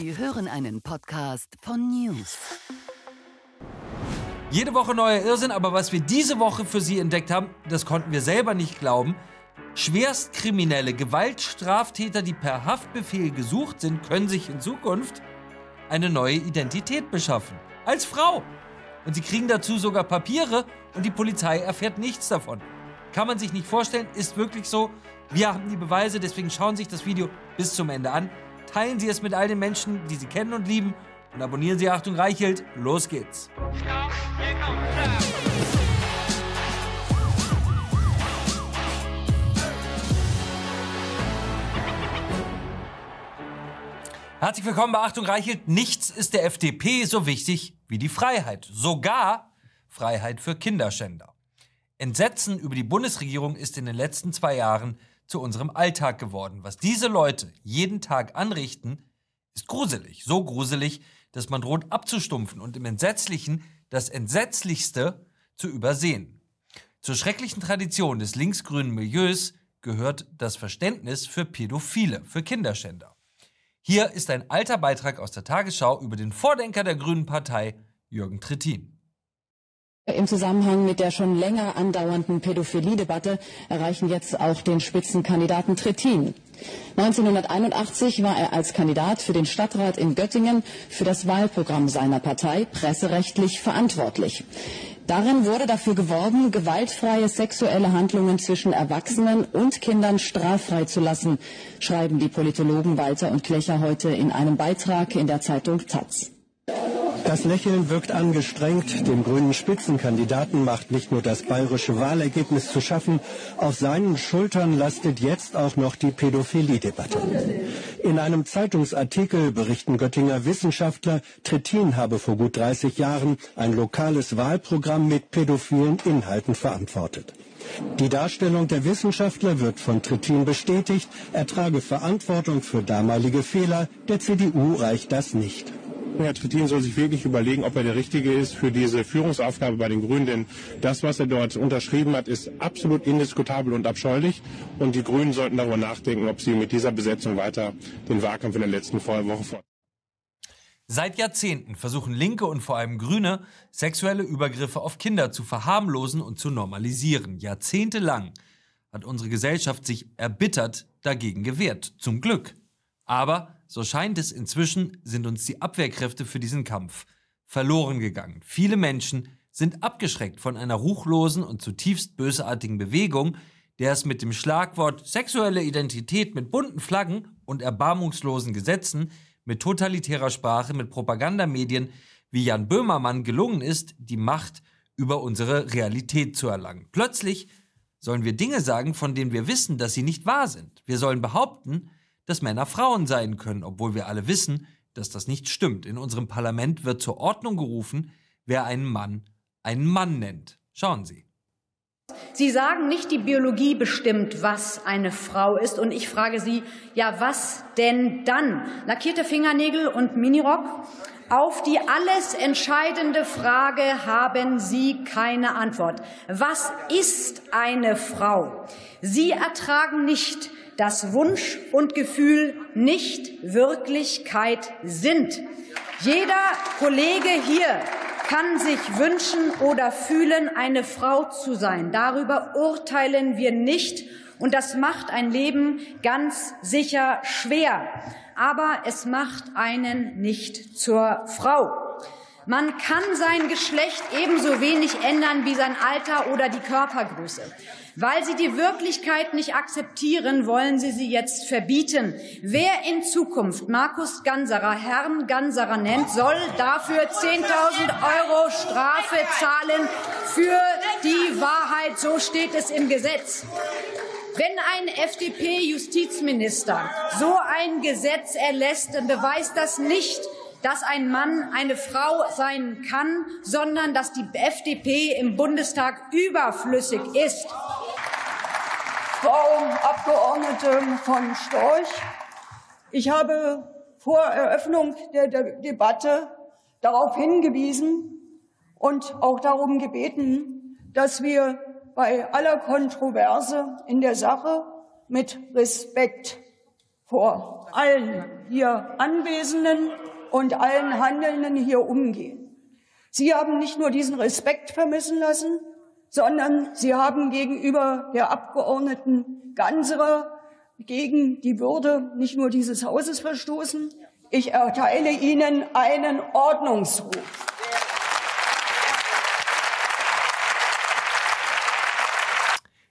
Sie hören einen Podcast von News. Jede Woche neuer Irrsinn, aber was wir diese Woche für Sie entdeckt haben, das konnten wir selber nicht glauben. Schwerstkriminelle, Gewaltstraftäter, die per Haftbefehl gesucht sind, können sich in Zukunft eine neue Identität beschaffen. Als Frau. Und sie kriegen dazu sogar Papiere und die Polizei erfährt nichts davon. Kann man sich nicht vorstellen, ist wirklich so. Wir haben die Beweise, deswegen schauen Sie sich das Video bis zum Ende an. Teilen Sie es mit all den Menschen, die Sie kennen und lieben. Und abonnieren Sie Achtung Reichelt. Los geht's. Herzlich willkommen bei Achtung Reichelt. Nichts ist der FDP so wichtig wie die Freiheit. Sogar Freiheit für Kinderschänder. Entsetzen über die Bundesregierung ist in den letzten zwei Jahren zu unserem Alltag geworden. Was diese Leute jeden Tag anrichten, ist gruselig. So gruselig, dass man droht abzustumpfen und im Entsetzlichen das Entsetzlichste zu übersehen. Zur schrecklichen Tradition des linksgrünen Milieus gehört das Verständnis für Pädophile, für Kinderschänder. Hier ist ein alter Beitrag aus der Tagesschau über den Vordenker der Grünen Partei, Jürgen Trittin. Im Zusammenhang mit der schon länger andauernden Pädophilie-Debatte erreichen jetzt auch den Spitzenkandidaten Trittin. 1981 war er als Kandidat für den Stadtrat in Göttingen für das Wahlprogramm seiner Partei presserechtlich verantwortlich. Darin wurde dafür geworben, gewaltfreie sexuelle Handlungen zwischen Erwachsenen und Kindern straffrei zu lassen, schreiben die Politologen Walter und Klecher heute in einem Beitrag in der Zeitung Taz. Das Lächeln wirkt angestrengt. Dem grünen Spitzenkandidaten macht nicht nur das bayerische Wahlergebnis zu schaffen, auf seinen Schultern lastet jetzt auch noch die Pädophilie-Debatte. In einem Zeitungsartikel berichten Göttinger Wissenschaftler, Trittin habe vor gut 30 Jahren ein lokales Wahlprogramm mit pädophilen Inhalten verantwortet. Die Darstellung der Wissenschaftler wird von Trittin bestätigt, er trage Verantwortung für damalige Fehler, der CDU reicht das nicht. Herr Trittin soll sich wirklich überlegen, ob er der Richtige ist für diese Führungsaufgabe bei den Grünen. Denn das, was er dort unterschrieben hat, ist absolut indiskutabel und abscheulich. Und die Grünen sollten darüber nachdenken, ob sie mit dieser Besetzung weiter den Wahlkampf in der letzten Woche fort. Seit Jahrzehnten versuchen Linke und vor allem Grüne, sexuelle Übergriffe auf Kinder zu verharmlosen und zu normalisieren. Jahrzehntelang hat unsere Gesellschaft sich erbittert dagegen gewehrt. Zum Glück. Aber so scheint es inzwischen, sind uns die Abwehrkräfte für diesen Kampf verloren gegangen. Viele Menschen sind abgeschreckt von einer ruchlosen und zutiefst bösartigen Bewegung, der es mit dem Schlagwort sexuelle Identität mit bunten Flaggen und erbarmungslosen Gesetzen, mit totalitärer Sprache, mit Propagandamedien wie Jan Böhmermann gelungen ist, die Macht über unsere Realität zu erlangen. Plötzlich sollen wir Dinge sagen, von denen wir wissen, dass sie nicht wahr sind. Wir sollen behaupten, dass Männer Frauen sein können, obwohl wir alle wissen, dass das nicht stimmt. In unserem Parlament wird zur Ordnung gerufen, wer einen Mann einen Mann nennt. Schauen Sie. Sie sagen nicht, die Biologie bestimmt, was eine Frau ist. Und ich frage Sie, ja, was denn dann? Lackierte Fingernägel und Minirock? Auf die alles entscheidende Frage haben Sie keine Antwort. Was ist eine Frau? Sie ertragen nicht, dass Wunsch und Gefühl nicht Wirklichkeit sind. Jeder Kollege hier kann sich wünschen oder fühlen, eine Frau zu sein. Darüber urteilen wir nicht. Und das macht ein Leben ganz sicher schwer. Aber es macht einen nicht zur Frau. Man kann sein Geschlecht ebenso wenig ändern wie sein Alter oder die Körpergröße. Weil Sie die Wirklichkeit nicht akzeptieren, wollen Sie sie jetzt verbieten. Wer in Zukunft Markus Ganserer Herrn Ganserer nennt, soll dafür 10.000 Euro Strafe zahlen für die Wahrheit. So steht es im Gesetz. Wenn ein FDP-Justizminister so ein Gesetz erlässt, dann beweist das nicht, dass ein Mann eine Frau sein kann, sondern dass die FDP im Bundestag überflüssig ist. Frau Abgeordnete von Storch, ich habe vor Eröffnung der Debatte darauf hingewiesen und auch darum gebeten, dass wir bei aller Kontroverse in der Sache mit Respekt vor allen hier Anwesenden und allen Handelnden hier umgehen. Sie haben nicht nur diesen Respekt vermissen lassen, sondern Sie haben gegenüber der Abgeordneten Ganserer gegen die Würde nicht nur dieses Hauses verstoßen. Ich erteile Ihnen einen Ordnungsruf.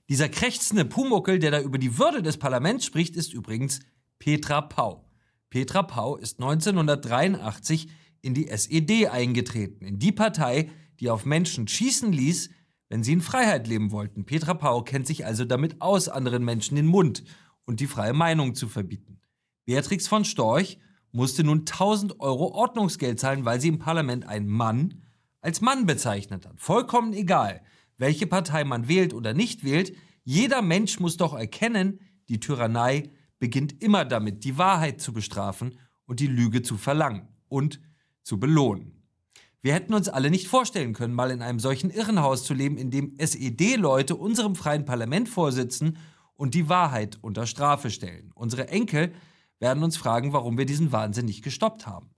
Dieser krächzende Pumuckel, der da über die Würde des Parlaments spricht, ist übrigens Petra Pau. Petra Pau ist 1983 in die SED eingetreten, in die Partei, die auf Menschen schießen ließ, wenn sie in Freiheit leben wollten. Petra Pau kennt sich also damit aus, anderen Menschen den Mund und die freie Meinung zu verbieten. Beatrix von Storch musste nun 1000 Euro Ordnungsgeld zahlen, weil sie im Parlament einen Mann als Mann bezeichnet hat. Vollkommen egal, welche Partei man wählt oder nicht wählt, jeder Mensch muss doch erkennen, die Tyrannei beginnt immer damit, die Wahrheit zu bestrafen und die Lüge zu verlangen und zu belohnen. Wir hätten uns alle nicht vorstellen können, mal in einem solchen Irrenhaus zu leben, in dem SED-Leute unserem freien Parlament vorsitzen und die Wahrheit unter Strafe stellen. Unsere Enkel werden uns fragen, warum wir diesen Wahnsinn nicht gestoppt haben.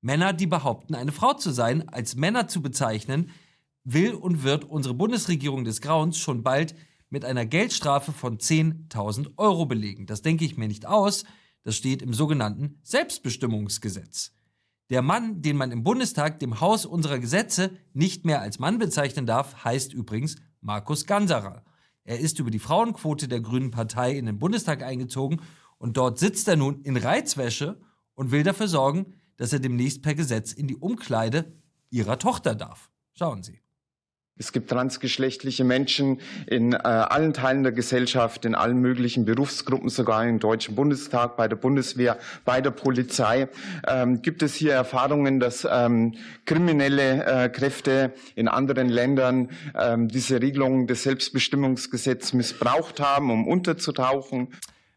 Männer, die behaupten, eine Frau zu sein, als Männer zu bezeichnen, will und wird unsere Bundesregierung des Grauens schon bald mit einer Geldstrafe von 10.000 Euro belegen. Das denke ich mir nicht aus, das steht im sogenannten Selbstbestimmungsgesetz. Der Mann, den man im Bundestag, dem Haus unserer Gesetze, nicht mehr als Mann bezeichnen darf, heißt übrigens Markus Ganserer. Er ist über die Frauenquote der Grünen Partei in den Bundestag eingezogen und dort sitzt er nun in Reizwäsche und will dafür sorgen, dass er demnächst per Gesetz in die Umkleide ihrer Tochter darf. Schauen Sie. Es gibt transgeschlechtliche Menschen in äh, allen Teilen der Gesellschaft, in allen möglichen Berufsgruppen, sogar im Deutschen Bundestag, bei der Bundeswehr, bei der Polizei. Ähm, gibt es hier Erfahrungen, dass ähm, kriminelle äh, Kräfte in anderen Ländern ähm, diese Regelungen des Selbstbestimmungsgesetzes missbraucht haben, um unterzutauchen?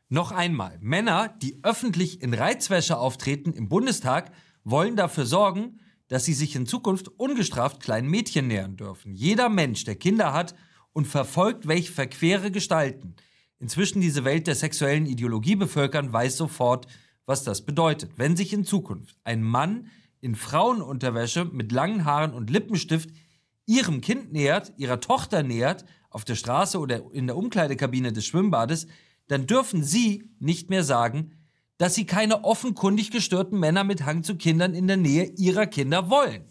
Noch einmal, Männer, die öffentlich in Reizwäsche auftreten im Bundestag, wollen dafür sorgen, dass sie sich in Zukunft ungestraft kleinen Mädchen nähern dürfen. Jeder Mensch, der Kinder hat und verfolgt, welche verquere Gestalten inzwischen diese Welt der sexuellen Ideologie bevölkern, weiß sofort, was das bedeutet. Wenn sich in Zukunft ein Mann in Frauenunterwäsche mit langen Haaren und Lippenstift ihrem Kind nähert, ihrer Tochter nähert, auf der Straße oder in der Umkleidekabine des Schwimmbades, dann dürfen sie nicht mehr sagen, dass sie keine offenkundig gestörten Männer mit Hang zu Kindern in der Nähe ihrer Kinder wollen.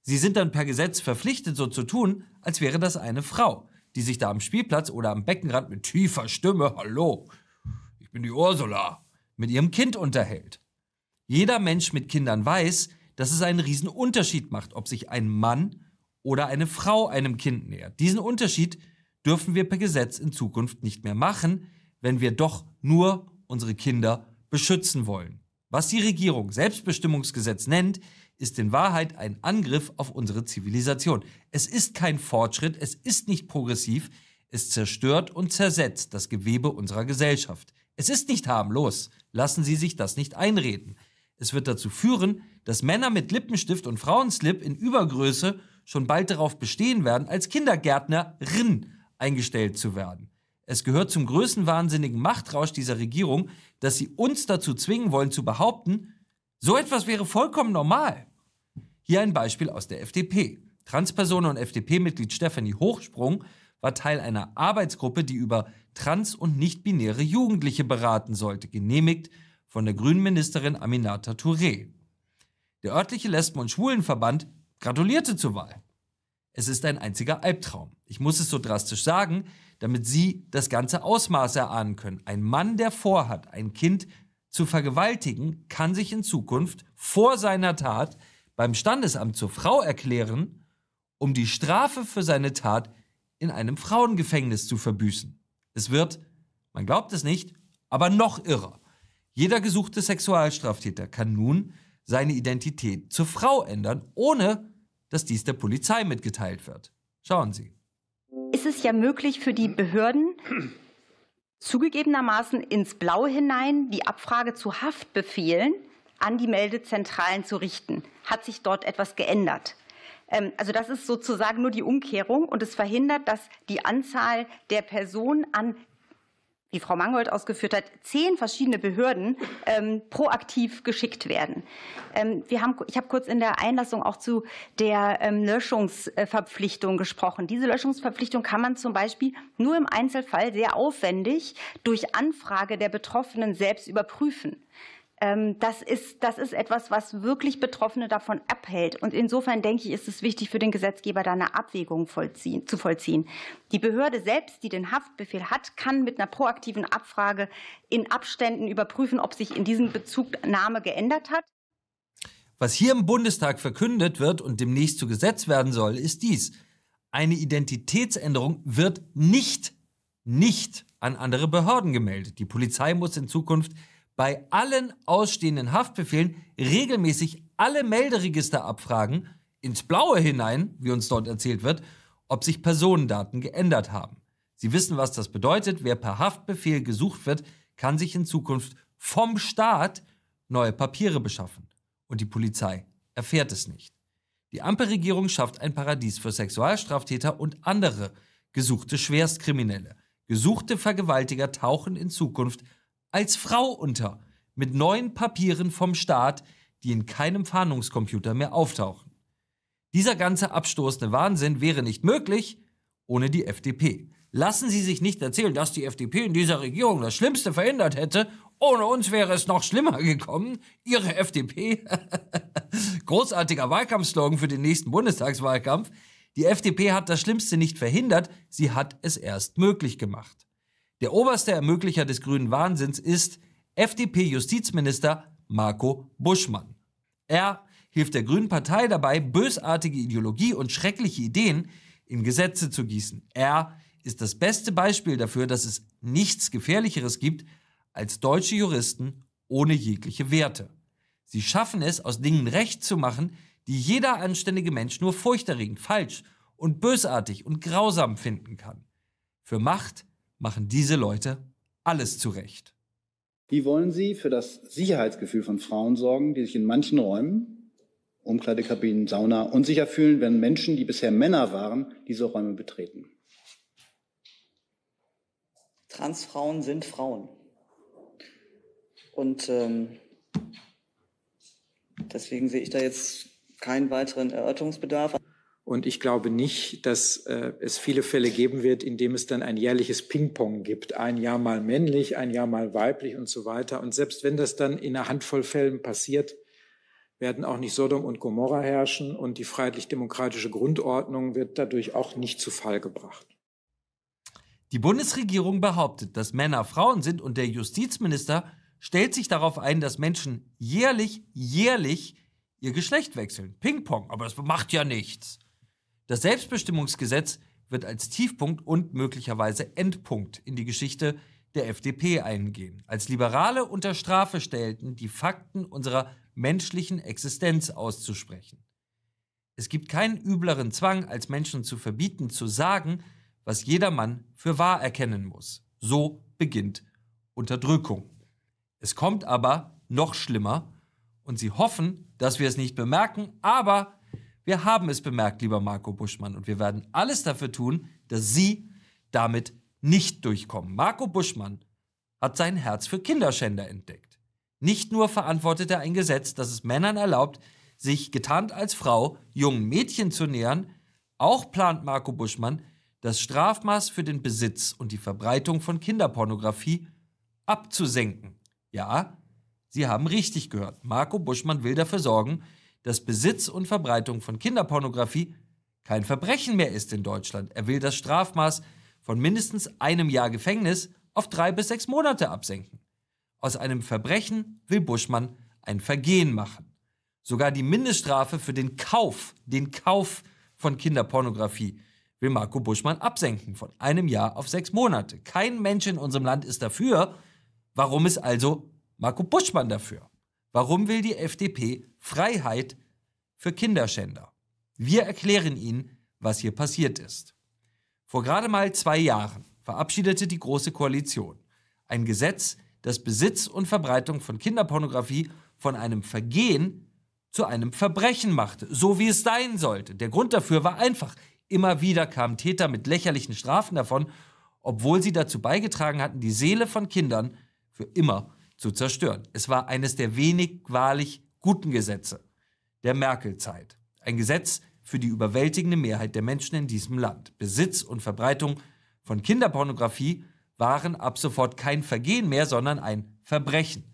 Sie sind dann per Gesetz verpflichtet, so zu tun, als wäre das eine Frau, die sich da am Spielplatz oder am Beckenrand mit tiefer Stimme, hallo, ich bin die Ursula, mit ihrem Kind unterhält. Jeder Mensch mit Kindern weiß, dass es einen riesen Unterschied macht, ob sich ein Mann oder eine Frau einem Kind nähert. Diesen Unterschied dürfen wir per Gesetz in Zukunft nicht mehr machen, wenn wir doch nur unsere Kinder beschützen wollen. Was die Regierung Selbstbestimmungsgesetz nennt, ist in Wahrheit ein Angriff auf unsere Zivilisation. Es ist kein Fortschritt, es ist nicht progressiv, es zerstört und zersetzt das Gewebe unserer Gesellschaft. Es ist nicht harmlos, lassen Sie sich das nicht einreden. Es wird dazu führen, dass Männer mit Lippenstift und Frauenslip in Übergröße schon bald darauf bestehen werden, als Kindergärtnerin eingestellt zu werden. Es gehört zum größenwahnsinnigen Machtrausch dieser Regierung, dass sie uns dazu zwingen wollen zu behaupten, so etwas wäre vollkommen normal. Hier ein Beispiel aus der FDP. Transperson und FDP-Mitglied Stefanie Hochsprung war Teil einer Arbeitsgruppe, die über trans- und nicht-binäre Jugendliche beraten sollte, genehmigt von der grünen Ministerin Aminata Touré. Der örtliche Lesben- und Schwulenverband gratulierte zur Wahl. Es ist ein einziger Albtraum. Ich muss es so drastisch sagen, damit Sie das ganze Ausmaß erahnen können. Ein Mann, der vorhat, ein Kind zu vergewaltigen, kann sich in Zukunft vor seiner Tat beim Standesamt zur Frau erklären, um die Strafe für seine Tat in einem Frauengefängnis zu verbüßen. Es wird, man glaubt es nicht, aber noch irrer. Jeder gesuchte Sexualstraftäter kann nun seine Identität zur Frau ändern, ohne dass dies der Polizei mitgeteilt wird. Schauen Sie ist es ja möglich für die Behörden, zugegebenermaßen ins Blaue hinein die Abfrage zu Haftbefehlen an die Meldezentralen zu richten. Hat sich dort etwas geändert? Ähm, also das ist sozusagen nur die Umkehrung und es verhindert, dass die Anzahl der Personen an die Frau Mangold ausgeführt hat, zehn verschiedene Behörden ähm, proaktiv geschickt werden. Ähm, wir haben, ich habe kurz in der Einlassung auch zu der ähm, Löschungsverpflichtung gesprochen. Diese Löschungsverpflichtung kann man zum Beispiel nur im Einzelfall sehr aufwendig durch Anfrage der Betroffenen selbst überprüfen. Ähm, das ist, das ist etwas, was wirklich Betroffene davon abhält. Und insofern denke ich, ist es wichtig für den Gesetzgeber, da eine Abwägung vollziehen, zu vollziehen. Die Behörde selbst, die den Haftbefehl hat, kann mit einer proaktiven Abfrage in Abständen überprüfen, ob sich in diesem Bezugnahme geändert hat. Was hier im Bundestag verkündet wird und demnächst zu Gesetz werden soll, ist dies. Eine Identitätsänderung wird nicht, nicht an andere Behörden gemeldet. Die Polizei muss in Zukunft bei allen ausstehenden Haftbefehlen regelmäßig alle Melderegister abfragen, ins Blaue hinein, wie uns dort erzählt wird, ob sich Personendaten geändert haben. Sie wissen, was das bedeutet. Wer per Haftbefehl gesucht wird, kann sich in Zukunft vom Staat neue Papiere beschaffen. Und die Polizei erfährt es nicht. Die Ampelregierung schafft ein Paradies für Sexualstraftäter und andere gesuchte Schwerstkriminelle. Gesuchte Vergewaltiger tauchen in Zukunft als Frau unter, mit neuen Papieren vom Staat, die in keinem Fahndungscomputer mehr auftauchen. Dieser ganze abstoßende Wahnsinn wäre nicht möglich ohne die FDP. Lassen Sie sich nicht erzählen, dass die FDP in dieser Regierung das Schlimmste verhindert hätte. Ohne uns wäre es noch schlimmer gekommen. Ihre FDP. Großartiger Wahlkampfslogan für den nächsten Bundestagswahlkampf. Die FDP hat das Schlimmste nicht verhindert, sie hat es erst möglich gemacht. Der oberste Ermöglicher des grünen Wahnsinns ist FDP-Justizminister Marco Buschmann. Er hilft der Grünen Partei dabei, bösartige Ideologie und schreckliche Ideen in Gesetze zu gießen. Er ist das beste Beispiel dafür, dass es nichts Gefährlicheres gibt als deutsche Juristen ohne jegliche Werte. Sie schaffen es, aus Dingen Recht zu machen, die jeder anständige Mensch nur furchterregend, falsch und bösartig und grausam finden kann. Für Macht machen diese Leute alles zurecht. Wie wollen Sie für das Sicherheitsgefühl von Frauen sorgen, die sich in manchen Räumen, Umkleidekabinen, Sauna, unsicher fühlen, wenn Menschen, die bisher Männer waren, diese Räume betreten? Transfrauen sind Frauen. Und ähm, deswegen sehe ich da jetzt keinen weiteren Erörterungsbedarf. Und ich glaube nicht, dass äh, es viele Fälle geben wird, in dem es dann ein jährliches Ping-Pong gibt. Ein Jahr mal männlich, ein Jahr mal weiblich und so weiter. Und selbst wenn das dann in einer Handvoll Fällen passiert, werden auch nicht Sodom und Gomorra herrschen und die freiheitlich-demokratische Grundordnung wird dadurch auch nicht zu Fall gebracht. Die Bundesregierung behauptet, dass Männer Frauen sind und der Justizminister stellt sich darauf ein, dass Menschen jährlich, jährlich ihr Geschlecht wechseln. Ping-Pong, aber das macht ja nichts. Das Selbstbestimmungsgesetz wird als Tiefpunkt und möglicherweise Endpunkt in die Geschichte der FDP eingehen. Als Liberale unter Strafe stellten, die Fakten unserer menschlichen Existenz auszusprechen. Es gibt keinen übleren Zwang, als Menschen zu verbieten, zu sagen, was jedermann für wahr erkennen muss. So beginnt Unterdrückung. Es kommt aber noch schlimmer und sie hoffen, dass wir es nicht bemerken, aber wir haben es bemerkt, lieber Marco Buschmann, und wir werden alles dafür tun, dass Sie damit nicht durchkommen. Marco Buschmann hat sein Herz für Kinderschänder entdeckt. Nicht nur verantwortet er ein Gesetz, das es Männern erlaubt, sich getarnt als Frau jungen Mädchen zu nähern, auch plant Marco Buschmann, das Strafmaß für den Besitz und die Verbreitung von Kinderpornografie abzusenken. Ja, Sie haben richtig gehört. Marco Buschmann will dafür sorgen, dass Besitz und Verbreitung von Kinderpornografie kein Verbrechen mehr ist in Deutschland. Er will das Strafmaß von mindestens einem Jahr Gefängnis auf drei bis sechs Monate absenken. Aus einem Verbrechen will Buschmann ein Vergehen machen. Sogar die Mindeststrafe für den Kauf, den Kauf von Kinderpornografie will Marco Buschmann absenken von einem Jahr auf sechs Monate. Kein Mensch in unserem Land ist dafür. Warum ist also Marco Buschmann dafür? Warum will die FDP Freiheit für Kinderschänder? Wir erklären Ihnen, was hier passiert ist. Vor gerade mal zwei Jahren verabschiedete die Große Koalition ein Gesetz, das Besitz und Verbreitung von Kinderpornografie von einem Vergehen zu einem Verbrechen machte, so wie es sein sollte. Der Grund dafür war einfach. Immer wieder kamen Täter mit lächerlichen Strafen davon, obwohl sie dazu beigetragen hatten, die Seele von Kindern für immer zu zerstören. Es war eines der wenig wahrlich guten Gesetze der Merkel-Zeit. Ein Gesetz für die überwältigende Mehrheit der Menschen in diesem Land. Besitz und Verbreitung von Kinderpornografie waren ab sofort kein Vergehen mehr, sondern ein Verbrechen,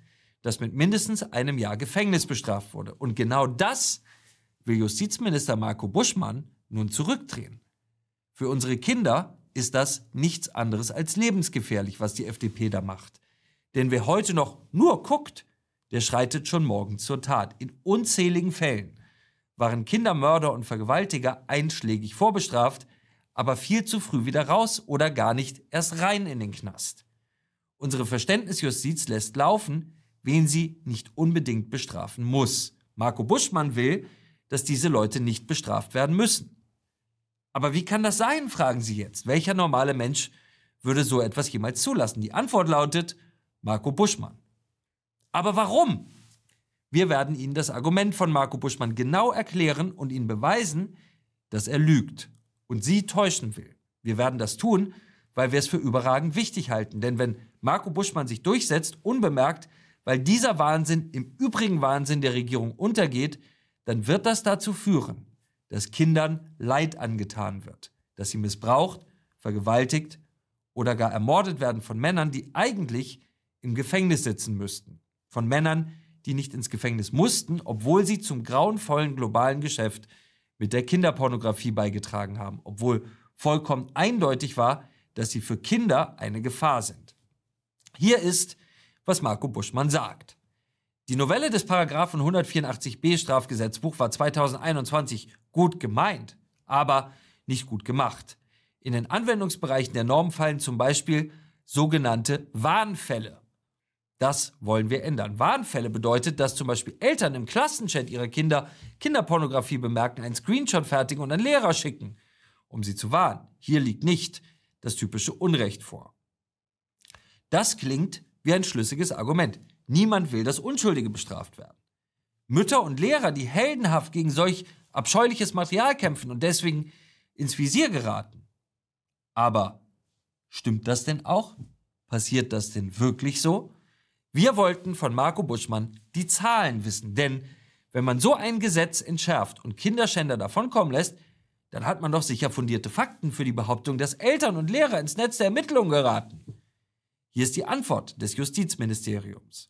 das mit mindestens einem Jahr Gefängnis bestraft wurde. Und genau das will Justizminister Marco Buschmann nun zurückdrehen. Für unsere Kinder ist das nichts anderes als lebensgefährlich, was die FDP da macht. Denn wer heute noch nur guckt, der schreitet schon morgen zur Tat. In unzähligen Fällen waren Kindermörder und Vergewaltiger einschlägig vorbestraft, aber viel zu früh wieder raus oder gar nicht erst rein in den Knast. Unsere Verständnisjustiz lässt laufen, wen sie nicht unbedingt bestrafen muss. Marco Buschmann will, dass diese Leute nicht bestraft werden müssen. Aber wie kann das sein, fragen Sie jetzt. Welcher normale Mensch würde so etwas jemals zulassen? Die Antwort lautet Marco Buschmann. Aber warum? Wir werden Ihnen das Argument von Marco Buschmann genau erklären und Ihnen beweisen, dass er lügt und Sie täuschen will. Wir werden das tun, weil wir es für überragend wichtig halten. Denn wenn Marco Buschmann sich durchsetzt, unbemerkt, weil dieser Wahnsinn im übrigen Wahnsinn der Regierung untergeht, dann wird das dazu führen, dass Kindern Leid angetan wird, dass sie missbraucht, vergewaltigt oder gar ermordet werden von Männern, die eigentlich im Gefängnis sitzen müssten. Von Männern, die nicht ins Gefängnis mussten, obwohl sie zum grauenvollen globalen Geschäft mit der Kinderpornografie beigetragen haben, obwohl vollkommen eindeutig war, dass sie für Kinder eine Gefahr sind. Hier ist, was Marco Buschmann sagt. Die Novelle des Paragraphen 184b Strafgesetzbuch war 2021 gut gemeint, aber nicht gut gemacht. In den Anwendungsbereichen der Norm fallen zum Beispiel sogenannte Warnfälle. Das wollen wir ändern. Warnfälle bedeutet, dass zum Beispiel Eltern im Klassenchat ihrer Kinder Kinderpornografie bemerken, einen Screenshot fertigen und an Lehrer schicken, um sie zu warnen. Hier liegt nicht das typische Unrecht vor. Das klingt wie ein schlüssiges Argument. Niemand will, dass Unschuldige bestraft werden. Mütter und Lehrer, die heldenhaft gegen solch abscheuliches Material kämpfen und deswegen ins Visier geraten. Aber stimmt das denn auch? Passiert das denn wirklich so? Wir wollten von Marco Buschmann die Zahlen wissen, denn wenn man so ein Gesetz entschärft und Kinderschänder davonkommen lässt, dann hat man doch sicher fundierte Fakten für die Behauptung, dass Eltern und Lehrer ins Netz der Ermittlungen geraten. Hier ist die Antwort des Justizministeriums.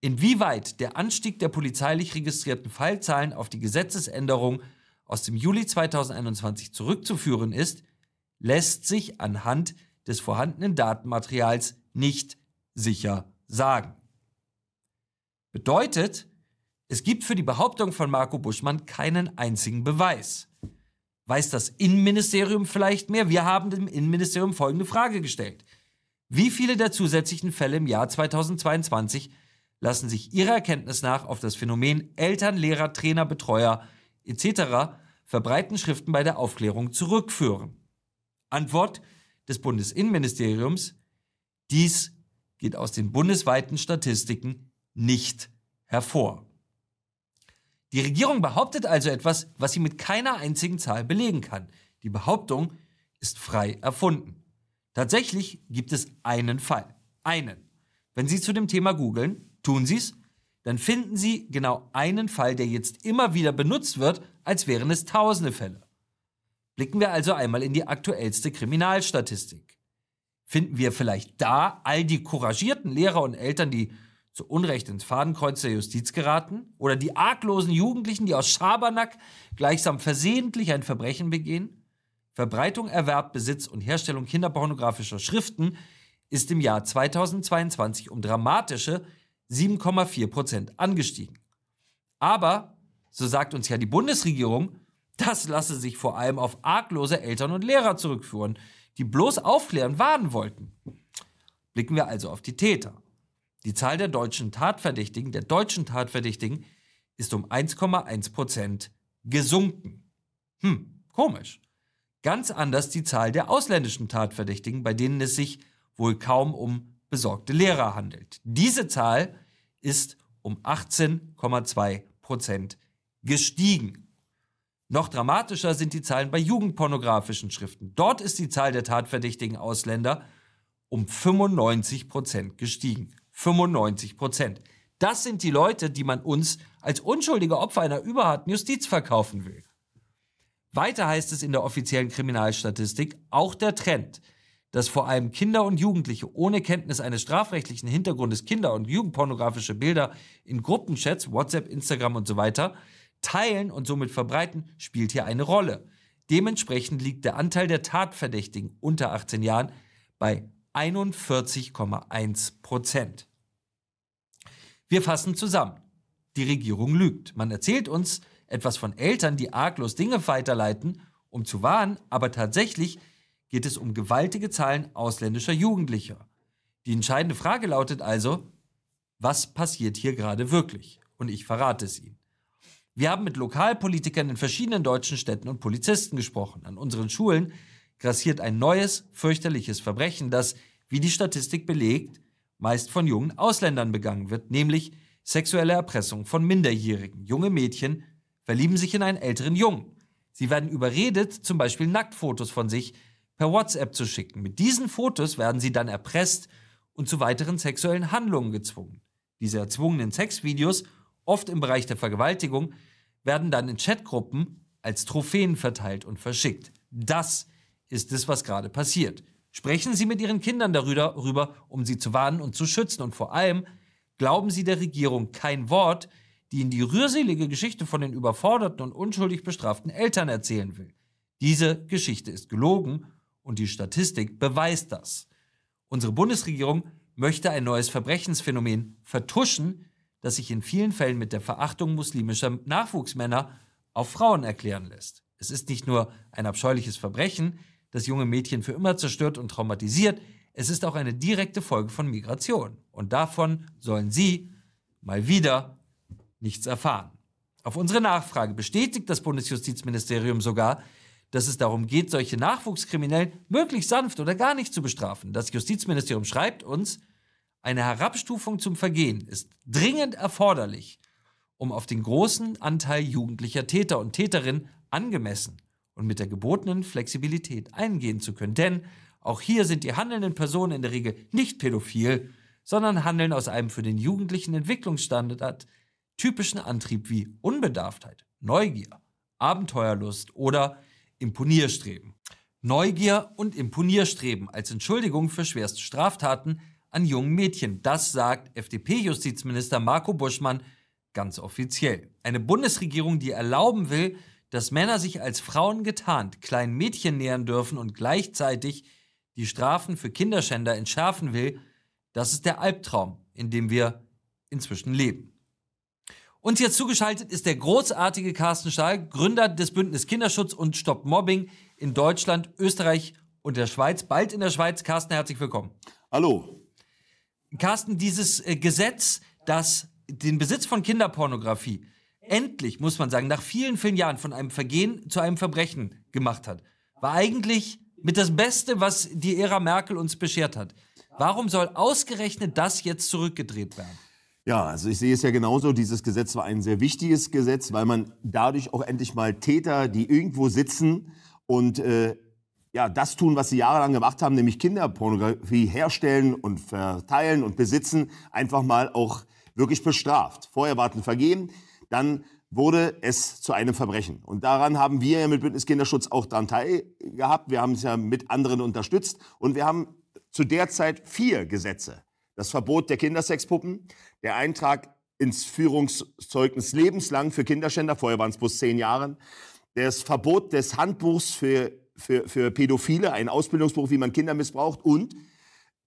Inwieweit der Anstieg der polizeilich registrierten Fallzahlen auf die Gesetzesänderung aus dem Juli 2021 zurückzuführen ist, lässt sich anhand des vorhandenen Datenmaterials nicht sicher sagen. Bedeutet, es gibt für die Behauptung von Marco Buschmann keinen einzigen Beweis. Weiß das Innenministerium vielleicht mehr? Wir haben dem Innenministerium folgende Frage gestellt. Wie viele der zusätzlichen Fälle im Jahr 2022 lassen sich ihrer Erkenntnis nach auf das Phänomen Eltern, Lehrer, Trainer, Betreuer etc. verbreiten Schriften bei der Aufklärung zurückführen? Antwort des Bundesinnenministeriums, dies geht aus den bundesweiten Statistiken nicht hervor. Die Regierung behauptet also etwas, was sie mit keiner einzigen Zahl belegen kann. Die Behauptung ist frei erfunden. Tatsächlich gibt es einen Fall. Einen. Wenn Sie zu dem Thema googeln, Tun Sie es, dann finden Sie genau einen Fall, der jetzt immer wieder benutzt wird, als wären es tausende Fälle. Blicken wir also einmal in die aktuellste Kriminalstatistik. Finden wir vielleicht da all die couragierten Lehrer und Eltern, die zu Unrecht ins Fadenkreuz der Justiz geraten? Oder die arglosen Jugendlichen, die aus Schabernack gleichsam versehentlich ein Verbrechen begehen? Verbreitung, Erwerb, Besitz und Herstellung kinderpornografischer Schriften ist im Jahr 2022 um dramatische 7,4 Prozent angestiegen. Aber, so sagt uns ja die Bundesregierung, das lasse sich vor allem auf arglose Eltern und Lehrer zurückführen, die bloß aufklären warnen wollten. Blicken wir also auf die Täter. Die Zahl der deutschen Tatverdächtigen, der deutschen Tatverdächtigen, ist um 1,1 Prozent gesunken. Hm, komisch. Ganz anders die Zahl der ausländischen Tatverdächtigen, bei denen es sich wohl kaum um besorgte Lehrer handelt. Diese Zahl ist um 18,2 Prozent gestiegen. Noch dramatischer sind die Zahlen bei jugendpornografischen Schriften. Dort ist die Zahl der tatverdächtigen Ausländer um 95 Prozent gestiegen. 95 Prozent. Das sind die Leute, die man uns als unschuldige Opfer einer überharten Justiz verkaufen will. Weiter heißt es in der offiziellen Kriminalstatistik auch der Trend, dass vor allem Kinder und Jugendliche ohne Kenntnis eines strafrechtlichen Hintergrundes Kinder- und Jugendpornografische Bilder in Gruppenchats, WhatsApp, Instagram und so weiter teilen und somit verbreiten, spielt hier eine Rolle. Dementsprechend liegt der Anteil der Tatverdächtigen unter 18 Jahren bei 41,1 Prozent. Wir fassen zusammen. Die Regierung lügt. Man erzählt uns etwas von Eltern, die arglos Dinge weiterleiten, um zu warnen, aber tatsächlich geht es um gewaltige Zahlen ausländischer Jugendlicher. Die entscheidende Frage lautet also, was passiert hier gerade wirklich? Und ich verrate es Ihnen. Wir haben mit Lokalpolitikern in verschiedenen deutschen Städten und Polizisten gesprochen. An unseren Schulen grassiert ein neues, fürchterliches Verbrechen, das, wie die Statistik belegt, meist von jungen Ausländern begangen wird, nämlich sexuelle Erpressung von Minderjährigen. Junge Mädchen verlieben sich in einen älteren Jungen. Sie werden überredet, zum Beispiel Nacktfotos von sich per WhatsApp zu schicken. Mit diesen Fotos werden sie dann erpresst und zu weiteren sexuellen Handlungen gezwungen. Diese erzwungenen Sexvideos, oft im Bereich der Vergewaltigung, werden dann in Chatgruppen als Trophäen verteilt und verschickt. Das ist es, was gerade passiert. Sprechen Sie mit Ihren Kindern darüber, um sie zu warnen und zu schützen. Und vor allem glauben Sie der Regierung kein Wort, die Ihnen die rührselige Geschichte von den überforderten und unschuldig bestraften Eltern erzählen will. Diese Geschichte ist gelogen und die Statistik beweist das. Unsere Bundesregierung möchte ein neues Verbrechensphänomen vertuschen, das sich in vielen Fällen mit der Verachtung muslimischer Nachwuchsmänner auf Frauen erklären lässt. Es ist nicht nur ein abscheuliches Verbrechen, das junge Mädchen für immer zerstört und traumatisiert, es ist auch eine direkte Folge von Migration. Und davon sollen Sie mal wieder nichts erfahren. Auf unsere Nachfrage bestätigt das Bundesjustizministerium sogar, dass es darum geht, solche Nachwuchskriminellen möglichst sanft oder gar nicht zu bestrafen. Das Justizministerium schreibt uns, eine Herabstufung zum Vergehen ist dringend erforderlich, um auf den großen Anteil jugendlicher Täter und Täterinnen angemessen und mit der gebotenen Flexibilität eingehen zu können. Denn auch hier sind die handelnden Personen in der Regel nicht pädophil, sondern handeln aus einem für den jugendlichen Entwicklungsstandard typischen Antrieb wie Unbedarftheit, Neugier, Abenteuerlust oder Imponierstreben. Neugier und Imponierstreben als Entschuldigung für schwerste Straftaten an jungen Mädchen. Das sagt FDP-Justizminister Marco Buschmann ganz offiziell. Eine Bundesregierung, die erlauben will, dass Männer sich als Frauen getarnt kleinen Mädchen nähern dürfen und gleichzeitig die Strafen für Kinderschänder entschärfen will, das ist der Albtraum, in dem wir inzwischen leben. Uns jetzt zugeschaltet ist der großartige Carsten Stahl, Gründer des Bündnis Kinderschutz und Stopp Mobbing in Deutschland, Österreich und der Schweiz. Bald in der Schweiz. Carsten, herzlich willkommen. Hallo. Carsten, dieses äh, Gesetz, das den Besitz von Kinderpornografie endlich, muss man sagen, nach vielen, vielen Jahren von einem Vergehen zu einem Verbrechen gemacht hat, war eigentlich mit das Beste, was die Ära Merkel uns beschert hat. Warum soll ausgerechnet das jetzt zurückgedreht werden? Ja, also ich sehe es ja genauso. Dieses Gesetz war ein sehr wichtiges Gesetz, weil man dadurch auch endlich mal Täter, die irgendwo sitzen und äh, ja, das tun, was sie jahrelang gemacht haben, nämlich Kinderpornografie herstellen und verteilen und besitzen, einfach mal auch wirklich bestraft. Vorher war ein Vergehen dann wurde es zu einem Verbrechen. Und daran haben wir ja mit Bündnis Kinderschutz auch daran teilgehabt. Wir haben es ja mit anderen unterstützt. Und wir haben zu der Zeit vier Gesetze. Das Verbot der Kindersexpuppen, der Eintrag ins Führungszeugnis lebenslang für Kinderschänder, vorher waren es bloß zehn Jahre, das Verbot des Handbuchs für, für, für Pädophile, ein Ausbildungsberuf, wie man Kinder missbraucht und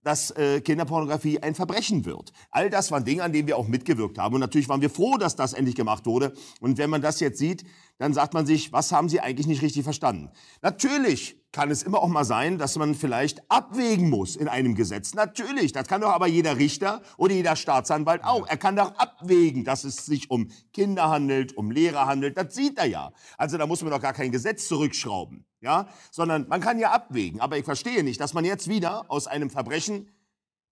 dass äh, Kinderpornografie ein Verbrechen wird. All das waren Dinge, an denen wir auch mitgewirkt haben. Und natürlich waren wir froh, dass das endlich gemacht wurde. Und wenn man das jetzt sieht, dann sagt man sich, was haben Sie eigentlich nicht richtig verstanden? Natürlich kann es immer auch mal sein, dass man vielleicht abwägen muss in einem Gesetz. Natürlich, das kann doch aber jeder Richter oder jeder Staatsanwalt auch. Er kann doch abwägen, dass es sich um Kinder handelt, um Lehrer handelt. Das sieht er ja. Also da muss man doch gar kein Gesetz zurückschrauben, ja? Sondern man kann ja abwägen. Aber ich verstehe nicht, dass man jetzt wieder aus einem Verbrechen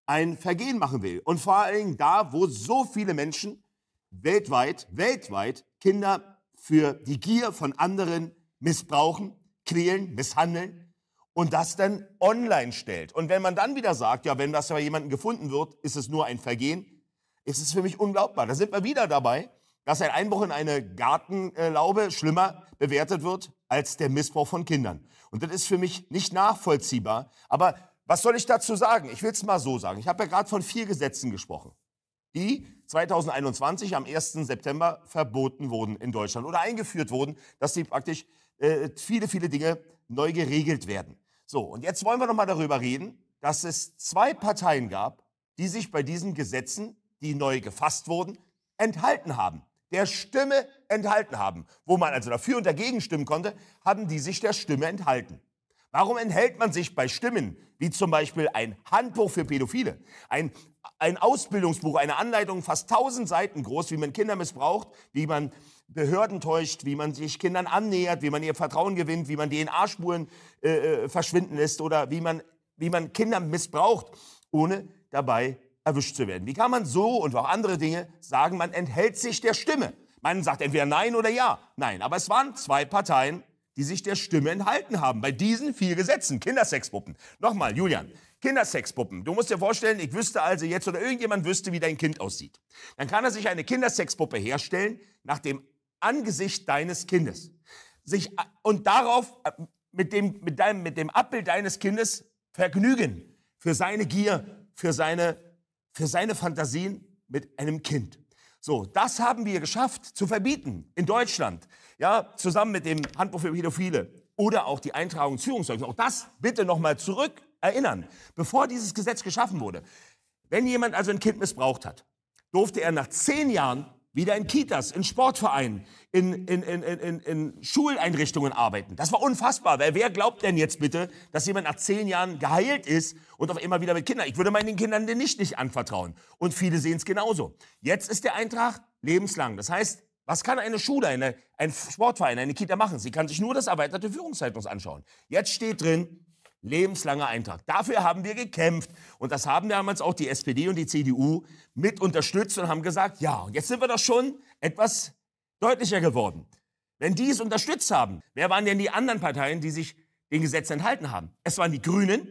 ein Vergehen machen will. Und vor Dingen da, wo so viele Menschen weltweit, weltweit Kinder für die Gier von anderen missbrauchen, quälen, misshandeln und das dann online stellt. Und wenn man dann wieder sagt, ja, wenn das bei jemandem gefunden wird, ist es nur ein Vergehen, ist es für mich unglaubbar. Da sind wir wieder dabei, dass ein Einbruch in eine Gartenlaube schlimmer bewertet wird als der Missbrauch von Kindern. Und das ist für mich nicht nachvollziehbar. Aber was soll ich dazu sagen? Ich will es mal so sagen. Ich habe ja gerade von vier Gesetzen gesprochen, die 2021 am 1. September verboten wurden in Deutschland oder eingeführt wurden, dass sie praktisch äh, viele, viele Dinge neu geregelt werden. So, und jetzt wollen wir noch mal darüber reden, dass es zwei Parteien gab, die sich bei diesen Gesetzen, die neu gefasst wurden, enthalten haben. Der Stimme enthalten haben. Wo man also dafür und dagegen stimmen konnte, haben die sich der Stimme enthalten. Warum enthält man sich bei Stimmen, wie zum Beispiel ein Handbuch für Pädophile, ein, ein Ausbildungsbuch, eine Anleitung fast 1000 Seiten groß, wie man Kinder missbraucht, wie man Behörden täuscht, wie man sich Kindern annähert, wie man ihr Vertrauen gewinnt, wie man DNA-Spuren äh, äh, verschwinden lässt oder wie man, wie man Kinder missbraucht, ohne dabei erwischt zu werden. Wie kann man so und auch andere Dinge sagen, man enthält sich der Stimme? Man sagt entweder Nein oder Ja. Nein, aber es waren zwei Parteien, die sich der Stimme enthalten haben bei diesen vier Gesetzen. Kindersexpuppen. Nochmal, Julian, Kindersexpuppen. Du musst dir vorstellen, ich wüsste also jetzt oder irgendjemand wüsste, wie dein Kind aussieht. Dann kann er sich eine Kindersexpuppe herstellen nach dem Angesicht deines Kindes. Sich, und darauf äh, mit dem, mit, deinem, mit dem Abbild deines Kindes vergnügen. Für seine Gier, für seine, für seine Fantasien mit einem Kind. So, das haben wir geschafft zu verbieten in Deutschland. Ja, zusammen mit dem Handbuch für Pädophile oder auch die Eintragung Führungszeugnis. Auch das bitte nochmal zurück erinnern, bevor dieses Gesetz geschaffen wurde. Wenn jemand also ein Kind missbraucht hat, durfte er nach zehn Jahren wieder in Kitas, in Sportvereinen, in, in, in, in, in Schuleinrichtungen arbeiten. Das war unfassbar, weil wer glaubt denn jetzt bitte, dass jemand nach zehn Jahren geheilt ist und auf immer wieder mit Kindern? Ich würde meinen Kindern den nicht, nicht anvertrauen. Und viele sehen es genauso. Jetzt ist der Eintrag lebenslang. Das heißt, was kann eine Schule, eine, ein Sportverein, eine Kita machen? Sie kann sich nur das erweiterte Führungszeugnis anschauen. Jetzt steht drin, lebenslanger Eintrag. Dafür haben wir gekämpft. Und das haben damals auch die SPD und die CDU mit unterstützt und haben gesagt, ja, und jetzt sind wir doch schon etwas deutlicher geworden. Wenn die es unterstützt haben, wer waren denn die anderen Parteien, die sich den Gesetz enthalten haben? Es waren die Grünen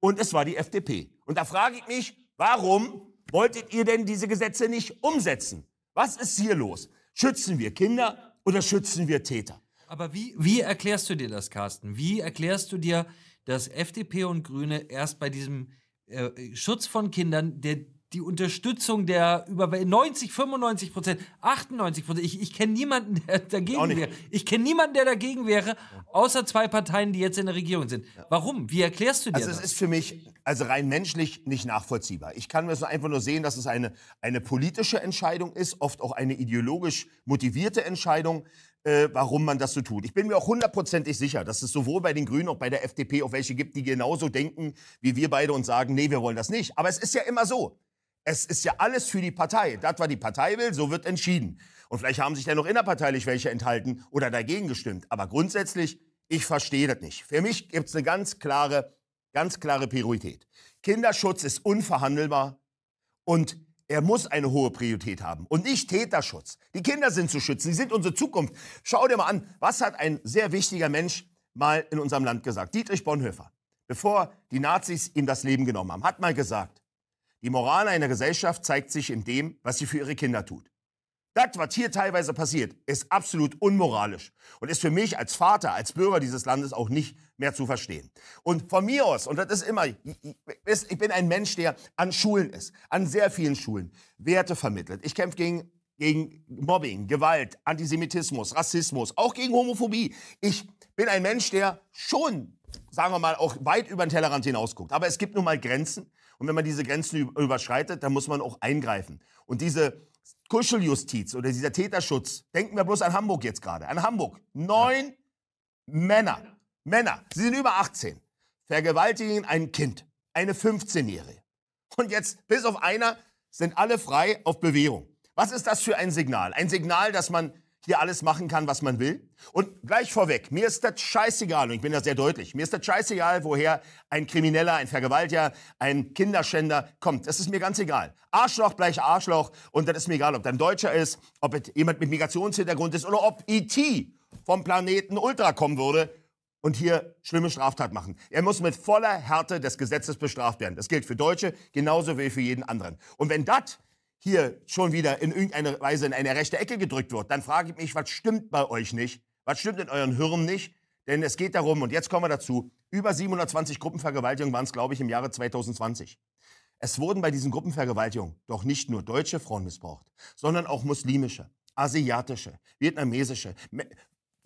und es war die FDP. Und da frage ich mich, warum wolltet ihr denn diese Gesetze nicht umsetzen? Was ist hier los? Schützen wir Kinder oder schützen wir Täter? Aber wie, wie erklärst du dir das, Carsten? Wie erklärst du dir, dass FDP und Grüne erst bei diesem äh, Schutz von Kindern, der die Unterstützung der über 90, 95 Prozent, 98 Prozent. Ich, ich kenne niemanden, der dagegen wäre. Ich kenne niemanden, der dagegen wäre, außer zwei Parteien, die jetzt in der Regierung sind. Warum? Wie erklärst du dir also das? Also es ist für mich also rein menschlich nicht nachvollziehbar. Ich kann mir einfach nur sehen, dass es eine, eine politische Entscheidung ist, oft auch eine ideologisch motivierte Entscheidung, äh, warum man das so tut. Ich bin mir auch hundertprozentig sicher, dass es sowohl bei den Grünen, auch bei der FDP auch welche gibt, die genauso denken wie wir beide und sagen, nee, wir wollen das nicht. Aber es ist ja immer so. Es ist ja alles für die Partei. Das, was die Partei will, so wird entschieden. Und vielleicht haben sich dann noch innerparteilich welche enthalten oder dagegen gestimmt. Aber grundsätzlich, ich verstehe das nicht. Für mich gibt es eine ganz klare, ganz klare Priorität. Kinderschutz ist unverhandelbar und er muss eine hohe Priorität haben und nicht Täterschutz. Die Kinder sind zu schützen, sie sind unsere Zukunft. Schau dir mal an, was hat ein sehr wichtiger Mensch mal in unserem Land gesagt? Dietrich Bonhoeffer, bevor die Nazis ihm das Leben genommen haben, hat mal gesagt, die Moral einer Gesellschaft zeigt sich in dem, was sie für ihre Kinder tut. Das, was hier teilweise passiert, ist absolut unmoralisch und ist für mich als Vater, als Bürger dieses Landes auch nicht mehr zu verstehen. Und von mir aus, und das ist immer, ich bin ein Mensch, der an Schulen ist, an sehr vielen Schulen, Werte vermittelt. Ich kämpfe gegen, gegen Mobbing, Gewalt, Antisemitismus, Rassismus, auch gegen Homophobie. Ich bin ein Mensch, der schon, sagen wir mal, auch weit über den Tellerrand hinausguckt. Aber es gibt nun mal Grenzen. Und wenn man diese Grenzen überschreitet, dann muss man auch eingreifen. Und diese Kuscheljustiz oder dieser Täterschutz, denken wir bloß an Hamburg jetzt gerade. An Hamburg. Neun Männer, Männer, sie sind über 18, vergewaltigen ein Kind, eine 15-Jährige. Und jetzt, bis auf einer, sind alle frei auf Bewährung. Was ist das für ein Signal? Ein Signal, dass man hier alles machen kann, was man will. Und gleich vorweg, mir ist das scheißegal, und ich bin da sehr deutlich, mir ist das scheißegal, woher ein Krimineller, ein Vergewaltiger, ein Kinderschänder kommt. Das ist mir ganz egal. Arschloch gleich Arschloch und das ist mir egal, ob ein Deutscher ist, ob jemand mit Migrationshintergrund ist oder ob E.T. vom Planeten Ultra kommen würde und hier schlimme Straftat machen. Er muss mit voller Härte des Gesetzes bestraft werden. Das gilt für Deutsche genauso wie für jeden anderen. Und wenn das hier schon wieder in irgendeiner Weise in eine rechte Ecke gedrückt wird, dann frage ich mich, was stimmt bei euch nicht? Was stimmt in euren Hirnen nicht? Denn es geht darum, und jetzt kommen wir dazu, über 720 Gruppenvergewaltigungen waren es, glaube ich, im Jahre 2020. Es wurden bei diesen Gruppenvergewaltigungen doch nicht nur deutsche Frauen missbraucht, sondern auch muslimische, asiatische, vietnamesische,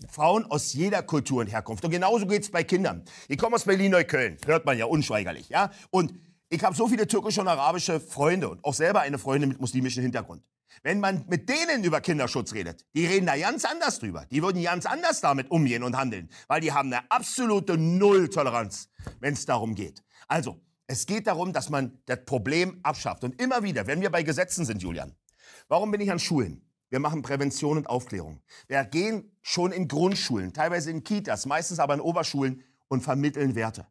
Frauen aus jeder Kultur und Herkunft. Und genauso geht es bei Kindern. Ich komme aus Berlin-Neukölln, hört man ja unschweigerlich. Ja? Und ich habe so viele türkische und arabische Freunde und auch selber eine Freundin mit muslimischem Hintergrund. Wenn man mit denen über Kinderschutz redet, die reden da ganz anders drüber. Die würden ganz anders damit umgehen und handeln, weil die haben eine absolute Nulltoleranz, wenn es darum geht. Also, es geht darum, dass man das Problem abschafft. Und immer wieder, wenn wir bei Gesetzen sind, Julian, warum bin ich an Schulen? Wir machen Prävention und Aufklärung. Wir gehen schon in Grundschulen, teilweise in Kitas, meistens aber in Oberschulen und vermitteln Werte.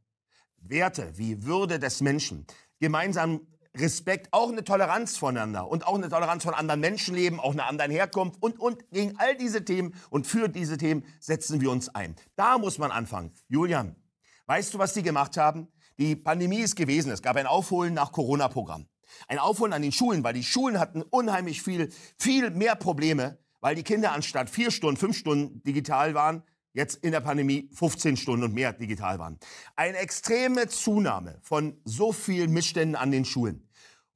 Werte wie Würde des Menschen, gemeinsam Respekt, auch eine Toleranz voneinander und auch eine Toleranz von anderen Menschenleben, auch einer anderen Herkunft und, und gegen all diese Themen und für diese Themen setzen wir uns ein. Da muss man anfangen. Julian, weißt du, was die gemacht haben? Die Pandemie ist gewesen. Es gab ein Aufholen nach Corona-Programm. Ein Aufholen an den Schulen, weil die Schulen hatten unheimlich viel, viel mehr Probleme, weil die Kinder anstatt vier Stunden, fünf Stunden digital waren, jetzt in der Pandemie 15 Stunden und mehr digital waren. Eine extreme Zunahme von so vielen Missständen an den Schulen.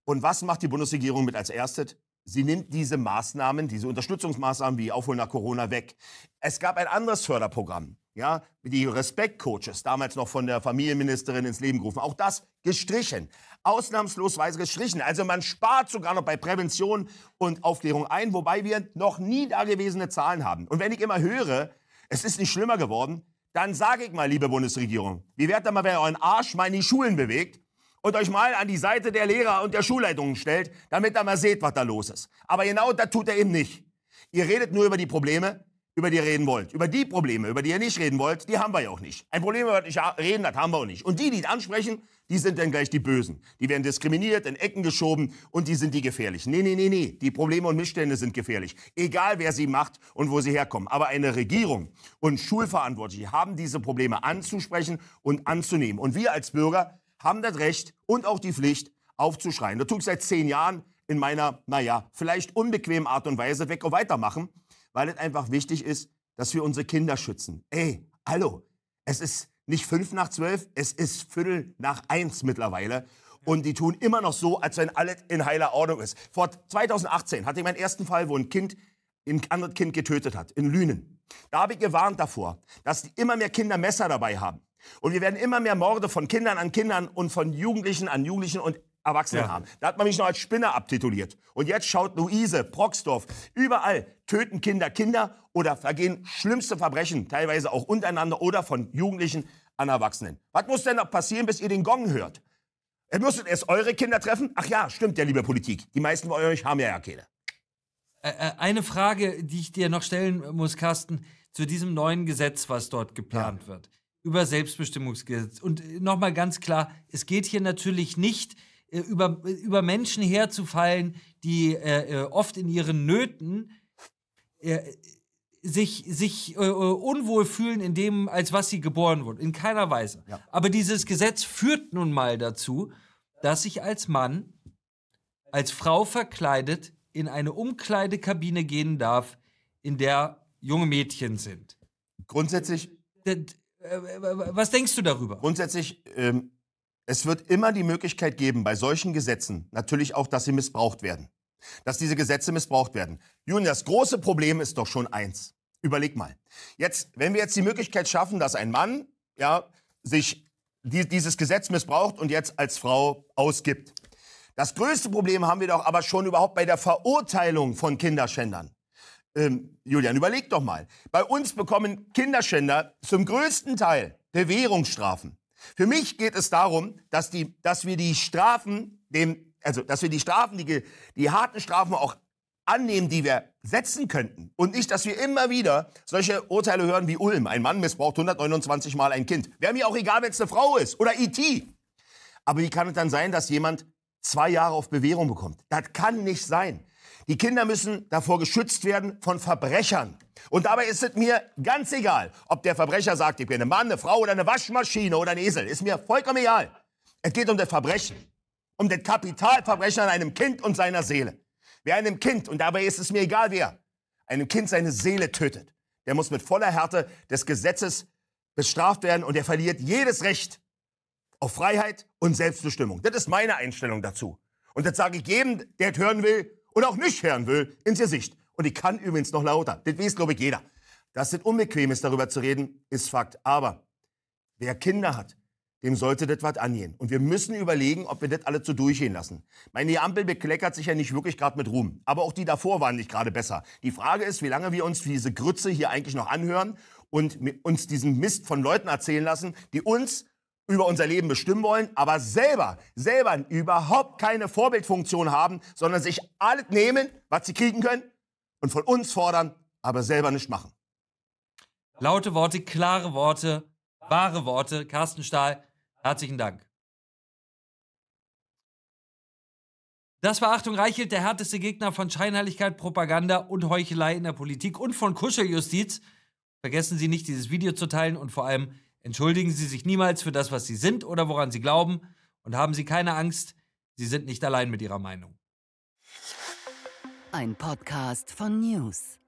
Und was macht die Bundesregierung mit als erstes? Sie nimmt diese Maßnahmen, diese Unterstützungsmaßnahmen wie Aufholen nach Corona weg. Es gab ein anderes Förderprogramm, ja, die Respektcoaches, damals noch von der Familienministerin ins Leben gerufen. Auch das gestrichen, ausnahmslosweise gestrichen. Also man spart sogar noch bei Prävention und Aufklärung ein, wobei wir noch nie dagewesene Zahlen haben. Und wenn ich immer höre, es ist nicht schlimmer geworden, dann sage ich mal, liebe Bundesregierung, wie werdet ihr mal, wenn ihr euren Arsch mal in die Schulen bewegt und euch mal an die Seite der Lehrer und der Schulleitungen stellt, damit ihr mal seht, was da los ist. Aber genau das tut er eben nicht. Ihr redet nur über die Probleme, über die ihr reden wollt. Über die Probleme, über die ihr nicht reden wollt, die haben wir ja auch nicht. Ein Problem, über das nicht reden, das haben wir auch nicht. Und die, die ansprechen, die sind dann gleich die Bösen. Die werden diskriminiert, in Ecken geschoben und die sind die gefährlichen. Nee, nee, nee, nee. Die Probleme und Missstände sind gefährlich. Egal, wer sie macht und wo sie herkommen. Aber eine Regierung und Schulverantwortliche haben diese Probleme anzusprechen und anzunehmen. Und wir als Bürger haben das Recht und auch die Pflicht, aufzuschreien. Das tue ich seit zehn Jahren in meiner, naja, vielleicht unbequemen Art und Weise weg und weitermachen weil es einfach wichtig ist, dass wir unsere Kinder schützen. Ey, hallo, es ist nicht fünf nach zwölf, es ist Viertel nach eins mittlerweile. Und die tun immer noch so, als wenn alles in heiler Ordnung ist. Vor 2018 hatte ich meinen ersten Fall, wo ein Kind ein anderes Kind getötet hat, in Lünen. Da habe ich gewarnt davor, dass die immer mehr Kinder Messer dabei haben. Und wir werden immer mehr Morde von Kindern an Kindern und von Jugendlichen an Jugendlichen und Erwachsene haben. Da hat man mich noch als Spinner abtituliert. Und jetzt schaut Luise, Brocksdorf, überall töten Kinder Kinder oder vergehen schlimmste Verbrechen, teilweise auch untereinander oder von Jugendlichen an Erwachsenen. Was muss denn noch passieren, bis ihr den Gong hört? Ihr müsstet erst eure Kinder treffen? Ach ja, stimmt ja, liebe Politik. Die meisten von euch haben ja ja keine. Eine Frage, die ich dir noch stellen muss, Carsten, zu diesem neuen Gesetz, was dort geplant ja. wird. Über Selbstbestimmungsgesetz. Und nochmal ganz klar, es geht hier natürlich nicht äh, über, über Menschen herzufallen, die äh, äh, oft in ihren Nöten äh, sich, sich äh, unwohl fühlen in dem, als was sie geboren wurden. In keiner Weise. Ja. Aber dieses Gesetz führt nun mal dazu, dass ich als Mann, als Frau verkleidet, in eine Umkleidekabine gehen darf, in der junge Mädchen sind. Grundsätzlich. Was denkst du darüber? Grundsätzlich ähm, es wird immer die Möglichkeit geben, bei solchen Gesetzen natürlich auch, dass sie missbraucht werden. Dass diese Gesetze missbraucht werden. Julian, das große Problem ist doch schon eins. Überleg mal. Jetzt, wenn wir jetzt die Möglichkeit schaffen, dass ein Mann, ja, sich die, dieses Gesetz missbraucht und jetzt als Frau ausgibt. Das größte Problem haben wir doch aber schon überhaupt bei der Verurteilung von Kinderschändern. Ähm, Julian, überleg doch mal. Bei uns bekommen Kinderschänder zum größten Teil Bewährungsstrafen. Für mich geht es darum, dass, die, dass wir die Strafen dem, also dass wir die Strafen, die, die harten Strafen auch annehmen, die wir setzen könnten. Und nicht, dass wir immer wieder solche Urteile hören wie Ulm. Ein Mann missbraucht 129 Mal ein Kind. Wäre mir auch egal, wenn es eine Frau ist. Oder IT. Aber wie kann es dann sein, dass jemand zwei Jahre auf Bewährung bekommt? Das kann nicht sein. Die Kinder müssen davor geschützt werden von Verbrechern. Und dabei ist es mir ganz egal, ob der Verbrecher sagt, ich bin ein Mann, eine Frau oder eine Waschmaschine oder ein Esel. Ist mir vollkommen egal. Es geht um das Verbrechen. Um das Kapitalverbrechen an einem Kind und seiner Seele. Wer einem Kind, und dabei ist es mir egal wer, einem Kind seine Seele tötet, der muss mit voller Härte des Gesetzes bestraft werden und er verliert jedes Recht auf Freiheit und Selbstbestimmung. Das ist meine Einstellung dazu. Und das sage ich jedem, der es hören will und auch nicht hören will, ins Gesicht. Und ich kann übrigens noch lauter. Das weiß, glaube ich, jeder. Dass es unbequem ist, darüber zu reden, ist Fakt. Aber wer Kinder hat, dem sollte das was angehen. Und wir müssen überlegen, ob wir das alle zu durchgehen lassen. Meine Ampel bekleckert sich ja nicht wirklich gerade mit Ruhm. Aber auch die davor waren nicht gerade besser. Die Frage ist, wie lange wir uns diese Grütze hier eigentlich noch anhören und uns diesen Mist von Leuten erzählen lassen, die uns über unser Leben bestimmen wollen, aber selber, selber überhaupt keine Vorbildfunktion haben, sondern sich alles nehmen, was sie kriegen können und von uns fordern, aber selber nicht machen. Laute Worte, klare Worte, wahre Worte. Carsten Stahl, herzlichen Dank. Das war Achtung Reichelt, der härteste Gegner von Scheinheiligkeit, Propaganda und Heuchelei in der Politik und von Kuscheljustiz. Vergessen Sie nicht, dieses Video zu teilen und vor allem Entschuldigen Sie sich niemals für das, was Sie sind oder woran Sie glauben und haben Sie keine Angst, Sie sind nicht allein mit Ihrer Meinung. Ein Podcast von News.